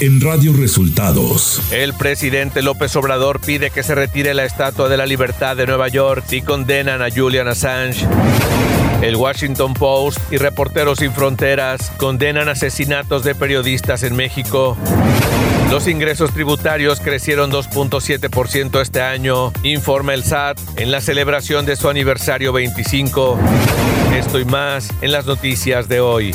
en Radio Resultados. El presidente López Obrador pide que se retire la Estatua de la Libertad de Nueva York y condenan a Julian Assange. El Washington Post y Reporteros Sin Fronteras condenan asesinatos de periodistas en México. Los ingresos tributarios crecieron 2.7% este año, informa el SAT en la celebración de su aniversario 25. Esto y más en las noticias de hoy.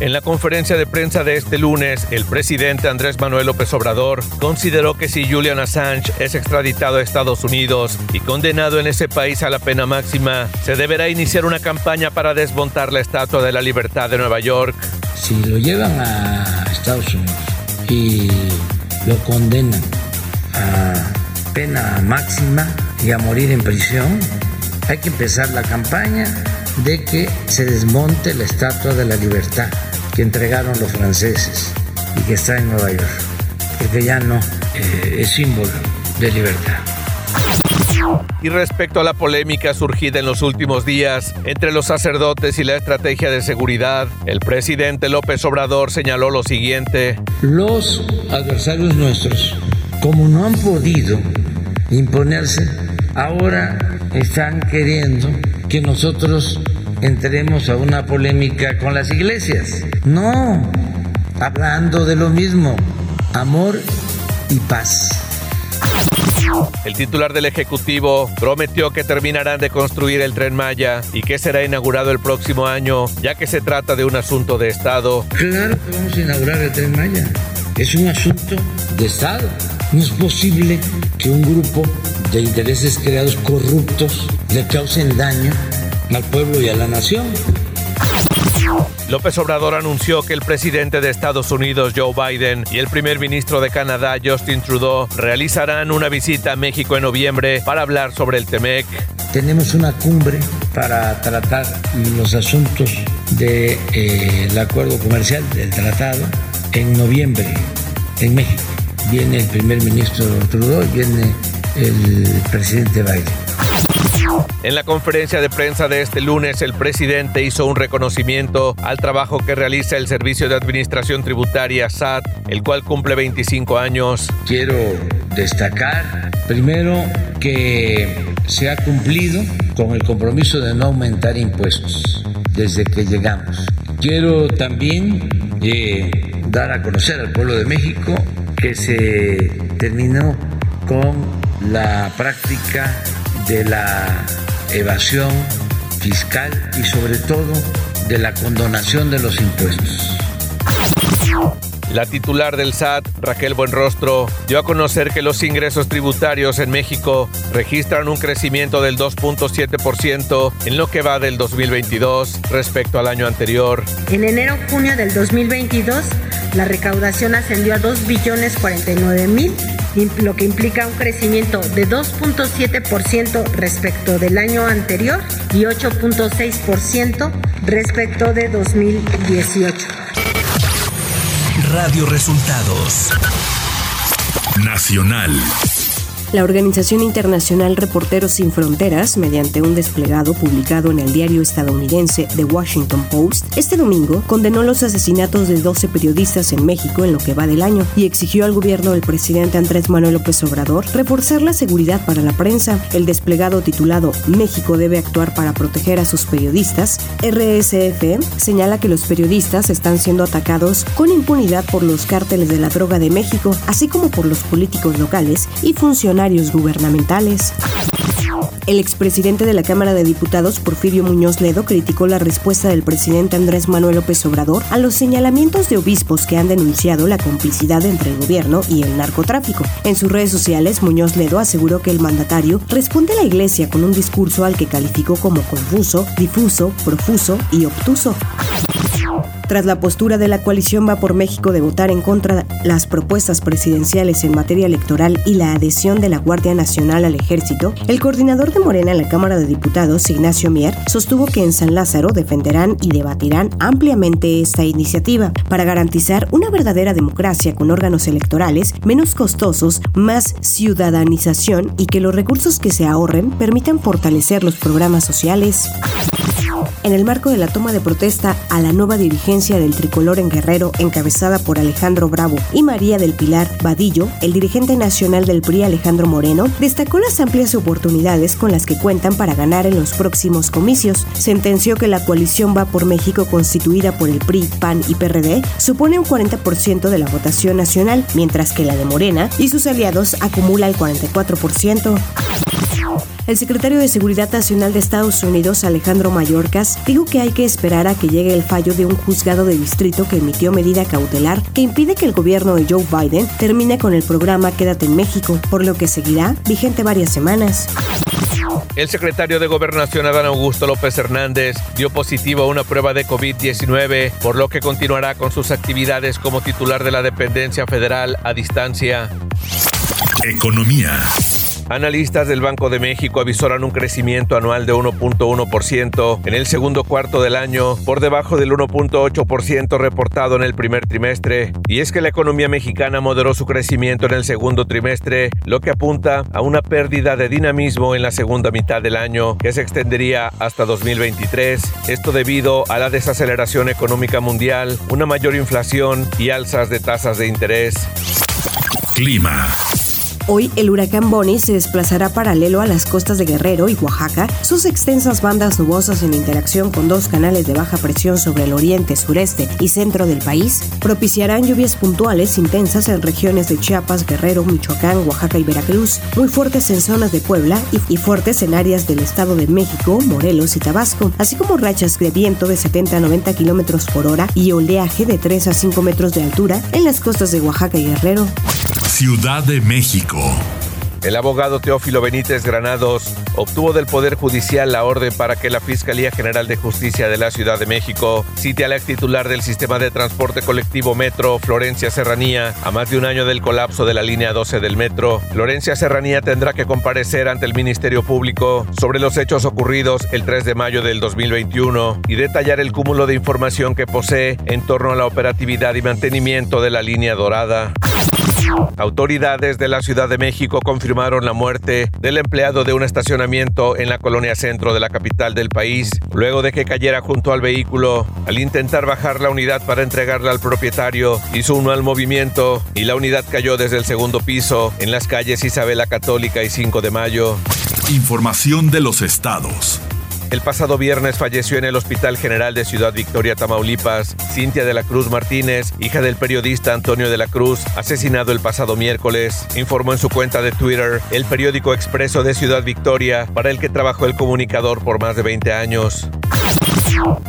En la conferencia de prensa de este lunes, el presidente Andrés Manuel López Obrador consideró que si Julian Assange es extraditado a Estados Unidos y condenado en ese país a la pena máxima, se deberá iniciar una campaña para desmontar la Estatua de la Libertad de Nueva York. Si lo llevan a Estados Unidos y lo condenan a pena máxima y a morir en prisión, hay que empezar la campaña de que se desmonte la Estatua de la Libertad que entregaron los franceses y que está en Nueva York, porque ya no eh, es símbolo de libertad. Y respecto a la polémica surgida en los últimos días entre los sacerdotes y la estrategia de seguridad, el presidente López Obrador señaló lo siguiente. Los adversarios nuestros, como no han podido imponerse, ahora están queriendo que nosotros entremos a una polémica con las iglesias. No, hablando de lo mismo, amor y paz. El titular del Ejecutivo prometió que terminarán de construir el tren Maya y que será inaugurado el próximo año, ya que se trata de un asunto de Estado. Claro que vamos a inaugurar el tren Maya. Es un asunto de Estado. No es posible que un grupo de intereses creados corruptos le causen daño al pueblo y a la nación. López Obrador anunció que el presidente de Estados Unidos, Joe Biden, y el primer ministro de Canadá, Justin Trudeau, realizarán una visita a México en noviembre para hablar sobre el TEMEC. Tenemos una cumbre para tratar los asuntos del de, eh, acuerdo comercial, del tratado, en noviembre en México. Viene el primer ministro Trudeau y viene el presidente Biden. En la conferencia de prensa de este lunes, el presidente hizo un reconocimiento al trabajo que realiza el Servicio de Administración Tributaria SAT, el cual cumple 25 años. Quiero destacar primero que se ha cumplido con el compromiso de no aumentar impuestos desde que llegamos. Quiero también eh, dar a conocer al pueblo de México que se terminó con la práctica de la evasión fiscal y sobre todo de la condonación de los impuestos. La titular del SAT, Raquel Buenrostro, dio a conocer que los ingresos tributarios en México registran un crecimiento del 2.7% en lo que va del 2022 respecto al año anterior. En enero-junio del 2022, la recaudación ascendió a 2 billones 49 mil lo que implica un crecimiento de 2.7% respecto del año anterior y 8.6% respecto de 2018. Radio Resultados Nacional. La Organización Internacional Reporteros Sin Fronteras, mediante un desplegado publicado en el diario estadounidense The Washington Post, este domingo condenó los asesinatos de 12 periodistas en México en lo que va del año y exigió al gobierno del presidente Andrés Manuel López Obrador reforzar la seguridad para la prensa. El desplegado titulado México debe actuar para proteger a sus periodistas, RSF, señala que los periodistas están siendo atacados con impunidad por los cárteles de la droga de México, así como por los políticos locales y funcionarios gubernamentales. El expresidente de la Cámara de Diputados, Porfirio Muñoz Ledo, criticó la respuesta del presidente Andrés Manuel López Obrador a los señalamientos de obispos que han denunciado la complicidad entre el gobierno y el narcotráfico. En sus redes sociales, Muñoz Ledo aseguró que el mandatario responde a la iglesia con un discurso al que calificó como confuso, difuso, profuso y obtuso. Tras la postura de la coalición Va por México de votar en contra las propuestas presidenciales en materia electoral y la adhesión de la Guardia Nacional al ejército, el coordinador de Morena en la Cámara de Diputados, Ignacio Mier, sostuvo que en San Lázaro defenderán y debatirán ampliamente esta iniciativa para garantizar una verdadera democracia con órganos electorales menos costosos, más ciudadanización y que los recursos que se ahorren permitan fortalecer los programas sociales. En el marco de la toma de protesta a la nueva dirigencia del tricolor en Guerrero, encabezada por Alejandro Bravo y María del Pilar Vadillo, el dirigente nacional del PRI Alejandro Moreno destacó las amplias oportunidades con las que cuentan para ganar en los próximos comicios. Sentenció que la coalición Va por México constituida por el PRI, PAN y PRD supone un 40% de la votación nacional, mientras que la de Morena y sus aliados acumula el 44%. El secretario de Seguridad Nacional de Estados Unidos, Alejandro Mayorkas, dijo que hay que esperar a que llegue el fallo de un juzgado de distrito que emitió medida cautelar que impide que el gobierno de Joe Biden termine con el programa Quédate en México, por lo que seguirá vigente varias semanas. El secretario de Gobernación Adán Augusto López Hernández dio positivo a una prueba de COVID-19, por lo que continuará con sus actividades como titular de la dependencia federal a distancia. Economía. Analistas del Banco de México avisoran un crecimiento anual de 1.1% en el segundo cuarto del año, por debajo del 1.8% reportado en el primer trimestre. Y es que la economía mexicana moderó su crecimiento en el segundo trimestre, lo que apunta a una pérdida de dinamismo en la segunda mitad del año, que se extendería hasta 2023. Esto debido a la desaceleración económica mundial, una mayor inflación y alzas de tasas de interés. Clima. Hoy el huracán Bonnie se desplazará paralelo a las costas de Guerrero y Oaxaca. Sus extensas bandas nubosas en interacción con dos canales de baja presión sobre el oriente, sureste y centro del país propiciarán lluvias puntuales intensas en regiones de Chiapas, Guerrero, Michoacán, Oaxaca y Veracruz, muy fuertes en zonas de Puebla y, fuertes en áreas del Estado de México, Morelos y Tabasco, así como rachas de viento de 70 a 90 kilómetros por hora y oleaje de 3 a 5 metros de altura en las costas de Oaxaca y Guerrero. Ciudad de México. El abogado Teófilo Benítez Granados obtuvo del Poder Judicial la orden para que la Fiscalía General de Justicia de la Ciudad de México cite a la ex titular del sistema de transporte colectivo Metro, Florencia Serranía, a más de un año del colapso de la línea 12 del Metro. Florencia Serranía tendrá que comparecer ante el Ministerio Público sobre los hechos ocurridos el 3 de mayo del 2021 y detallar el cúmulo de información que posee en torno a la operatividad y mantenimiento de la línea dorada. Autoridades de la Ciudad de México confirmaron la muerte del empleado de un estacionamiento en la colonia centro de la capital del país, luego de que cayera junto al vehículo. Al intentar bajar la unidad para entregarla al propietario, hizo un mal movimiento y la unidad cayó desde el segundo piso en las calles Isabela Católica y 5 de Mayo. Información de los estados. El pasado viernes falleció en el Hospital General de Ciudad Victoria, Tamaulipas, Cintia de la Cruz Martínez, hija del periodista Antonio de la Cruz, asesinado el pasado miércoles, informó en su cuenta de Twitter el periódico Expreso de Ciudad Victoria, para el que trabajó el comunicador por más de 20 años.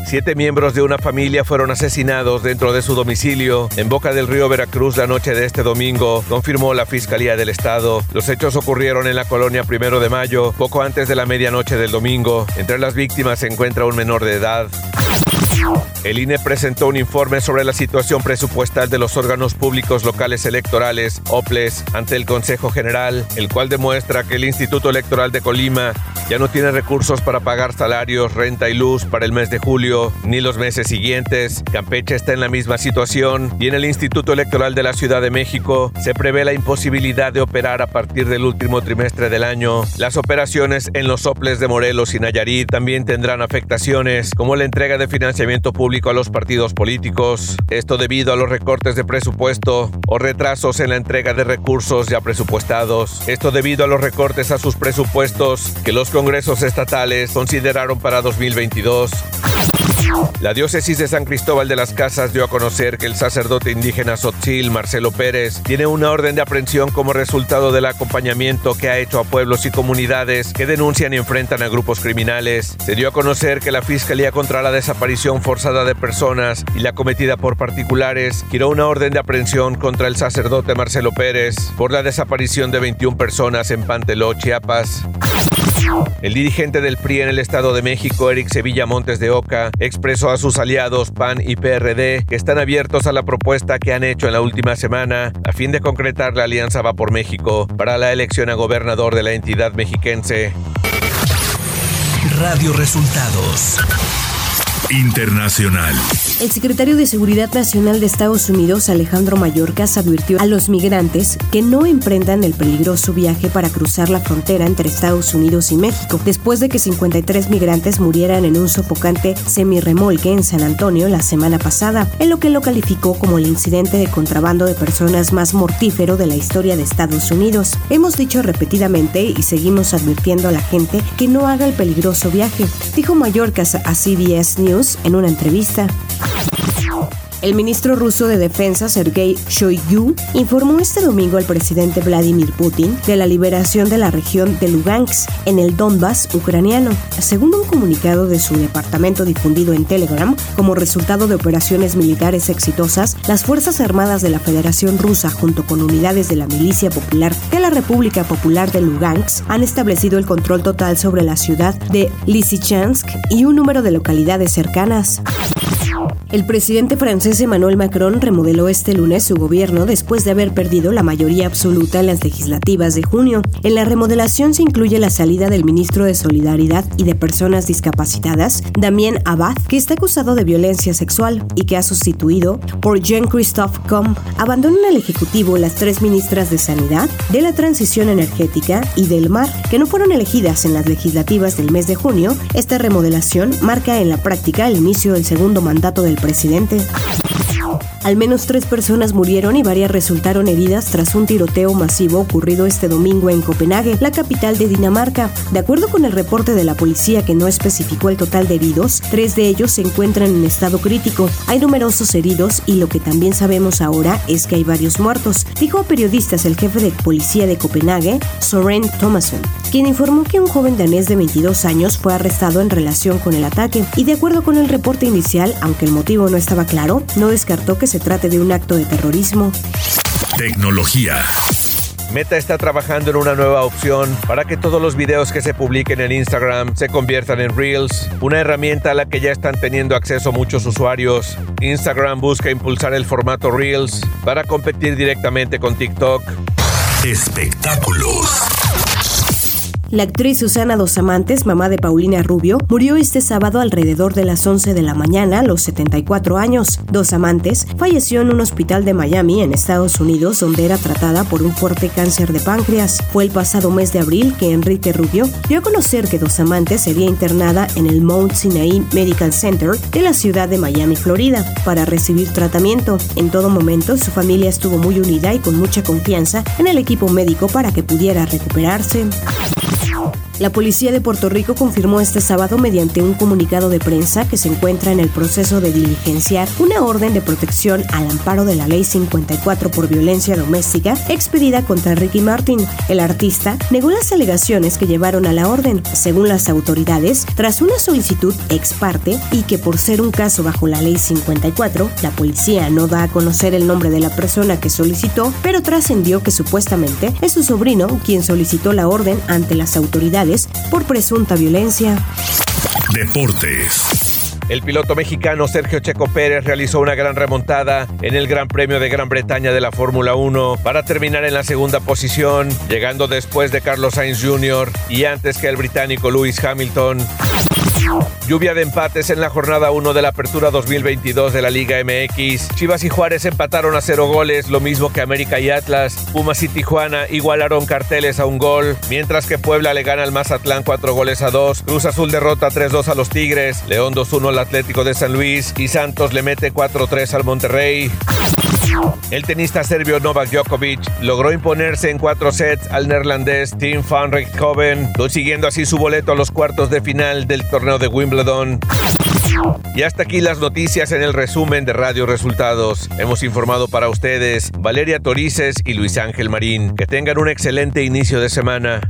Siete miembros de una familia fueron asesinados dentro de su domicilio en Boca del Río Veracruz la noche de este domingo, confirmó la Fiscalía del Estado. Los hechos ocurrieron en la colonia Primero de Mayo, poco antes de la medianoche del domingo. Entre las víctimas se encuentra un menor de edad. El INE presentó un informe sobre la situación presupuestal de los órganos públicos locales electorales, OPLES, ante el Consejo General, el cual demuestra que el Instituto Electoral de Colima ya no tiene recursos para pagar salarios, renta y luz para el mes de julio ni los meses siguientes. Campeche está en la misma situación y en el Instituto Electoral de la Ciudad de México se prevé la imposibilidad de operar a partir del último trimestre del año. Las operaciones en los soples de Morelos y Nayarit también tendrán afectaciones, como la entrega de financiamiento público a los partidos políticos. Esto debido a los recortes de presupuesto o retrasos en la entrega de recursos ya presupuestados. Esto debido a los recortes a sus presupuestos que los congresos estatales consideraron para 2022. La diócesis de San Cristóbal de las Casas dio a conocer que el sacerdote indígena Sotzil, Marcelo Pérez, tiene una orden de aprehensión como resultado del acompañamiento que ha hecho a pueblos y comunidades que denuncian y enfrentan a grupos criminales. Se dio a conocer que la Fiscalía contra la Desaparición Forzada de Personas y la cometida por particulares giró una orden de aprehensión contra el sacerdote Marcelo Pérez por la desaparición de 21 personas en Panteló, Chiapas. El dirigente del PRI en el Estado de México, Eric Sevilla Montes de Oca, expresó a sus aliados PAN y PRD que están abiertos a la propuesta que han hecho en la última semana a fin de concretar la Alianza Va por México para la elección a gobernador de la entidad mexiquense. Radio Resultados Internacional. El secretario de Seguridad Nacional de Estados Unidos, Alejandro Mayorkas, advirtió a los migrantes que no emprendan el peligroso viaje para cruzar la frontera entre Estados Unidos y México, después de que 53 migrantes murieran en un sofocante semirremolque en San Antonio la semana pasada, en lo que lo calificó como el incidente de contrabando de personas más mortífero de la historia de Estados Unidos. Hemos dicho repetidamente y seguimos advirtiendo a la gente que no haga el peligroso viaje, dijo Mayorkas a CBS News en una entrevista. El ministro ruso de Defensa, Sergei Shoigu, informó este domingo al presidente Vladimir Putin de la liberación de la región de Lugansk en el Donbass ucraniano. Según un comunicado de su departamento difundido en Telegram, como resultado de operaciones militares exitosas, las Fuerzas Armadas de la Federación Rusa, junto con unidades de la Milicia Popular de la República Popular de Lugansk, han establecido el control total sobre la ciudad de Lysychansk y un número de localidades cercanas. El presidente francés Emmanuel Macron remodeló este lunes su gobierno después de haber perdido la mayoría absoluta en las legislativas de junio. En la remodelación se incluye la salida del ministro de Solidaridad y de Personas Discapacitadas, Damien Abad, que está acusado de violencia sexual y que ha sustituido por Jean-Christophe Combe. Abandonan el Ejecutivo las tres ministras de Sanidad, de la Transición Energética y del Mar, que no fueron elegidas en las legislativas del mes de junio. Esta remodelación marca en la práctica el inicio del segundo mandato del presidente. Al menos tres personas murieron y varias resultaron heridas tras un tiroteo masivo ocurrido este domingo en Copenhague, la capital de Dinamarca. De acuerdo con el reporte de la policía que no especificó el total de heridos, tres de ellos se encuentran en estado crítico. Hay numerosos heridos y lo que también sabemos ahora es que hay varios muertos, dijo a periodistas el jefe de policía de Copenhague, Soren Thomason, quien informó que un joven danés de 22 años fue arrestado en relación con el ataque y de acuerdo con el reporte inicial, aunque el motivo no estaba claro, no descartó que se trate de un acto de terrorismo. Tecnología. Meta está trabajando en una nueva opción para que todos los videos que se publiquen en Instagram se conviertan en Reels, una herramienta a la que ya están teniendo acceso muchos usuarios. Instagram busca impulsar el formato Reels para competir directamente con TikTok. Espectáculos. La actriz Susana Dos Amantes, mamá de Paulina Rubio, murió este sábado alrededor de las 11 de la mañana a los 74 años. Dos Amantes falleció en un hospital de Miami, en Estados Unidos, donde era tratada por un fuerte cáncer de páncreas. Fue el pasado mes de abril que Enrique Rubio dio a conocer que Dos Amantes sería internada en el Mount Sinai Medical Center de la ciudad de Miami, Florida, para recibir tratamiento. En todo momento, su familia estuvo muy unida y con mucha confianza en el equipo médico para que pudiera recuperarse. you La policía de Puerto Rico confirmó este sábado mediante un comunicado de prensa que se encuentra en el proceso de diligenciar una orden de protección al amparo de la Ley 54 por violencia doméstica expedida contra Ricky Martin. El artista negó las alegaciones que llevaron a la orden, según las autoridades, tras una solicitud ex parte y que por ser un caso bajo la Ley 54, la policía no da a conocer el nombre de la persona que solicitó, pero trascendió que supuestamente es su sobrino quien solicitó la orden ante las autoridades por presunta violencia. Deportes. El piloto mexicano Sergio Checo Pérez realizó una gran remontada en el Gran Premio de Gran Bretaña de la Fórmula 1 para terminar en la segunda posición, llegando después de Carlos Sainz Jr. y antes que el británico Lewis Hamilton. Lluvia de empates en la jornada 1 de la Apertura 2022 de la Liga MX. Chivas y Juárez empataron a cero goles, lo mismo que América y Atlas. Pumas y Tijuana igualaron carteles a un gol, mientras que Puebla le gana al Mazatlán 4 goles a 2. Cruz Azul derrota 3-2 a los Tigres, León 2-1 al Atlético de San Luis y Santos le mete 4-3 al Monterrey. El tenista serbio Novak Djokovic logró imponerse en cuatro sets al neerlandés Tim van Rijthoven, consiguiendo así su boleto a los cuartos de final del torneo de Wimbledon. Y hasta aquí las noticias en el resumen de Radio Resultados. Hemos informado para ustedes Valeria Torices y Luis Ángel Marín. Que tengan un excelente inicio de semana.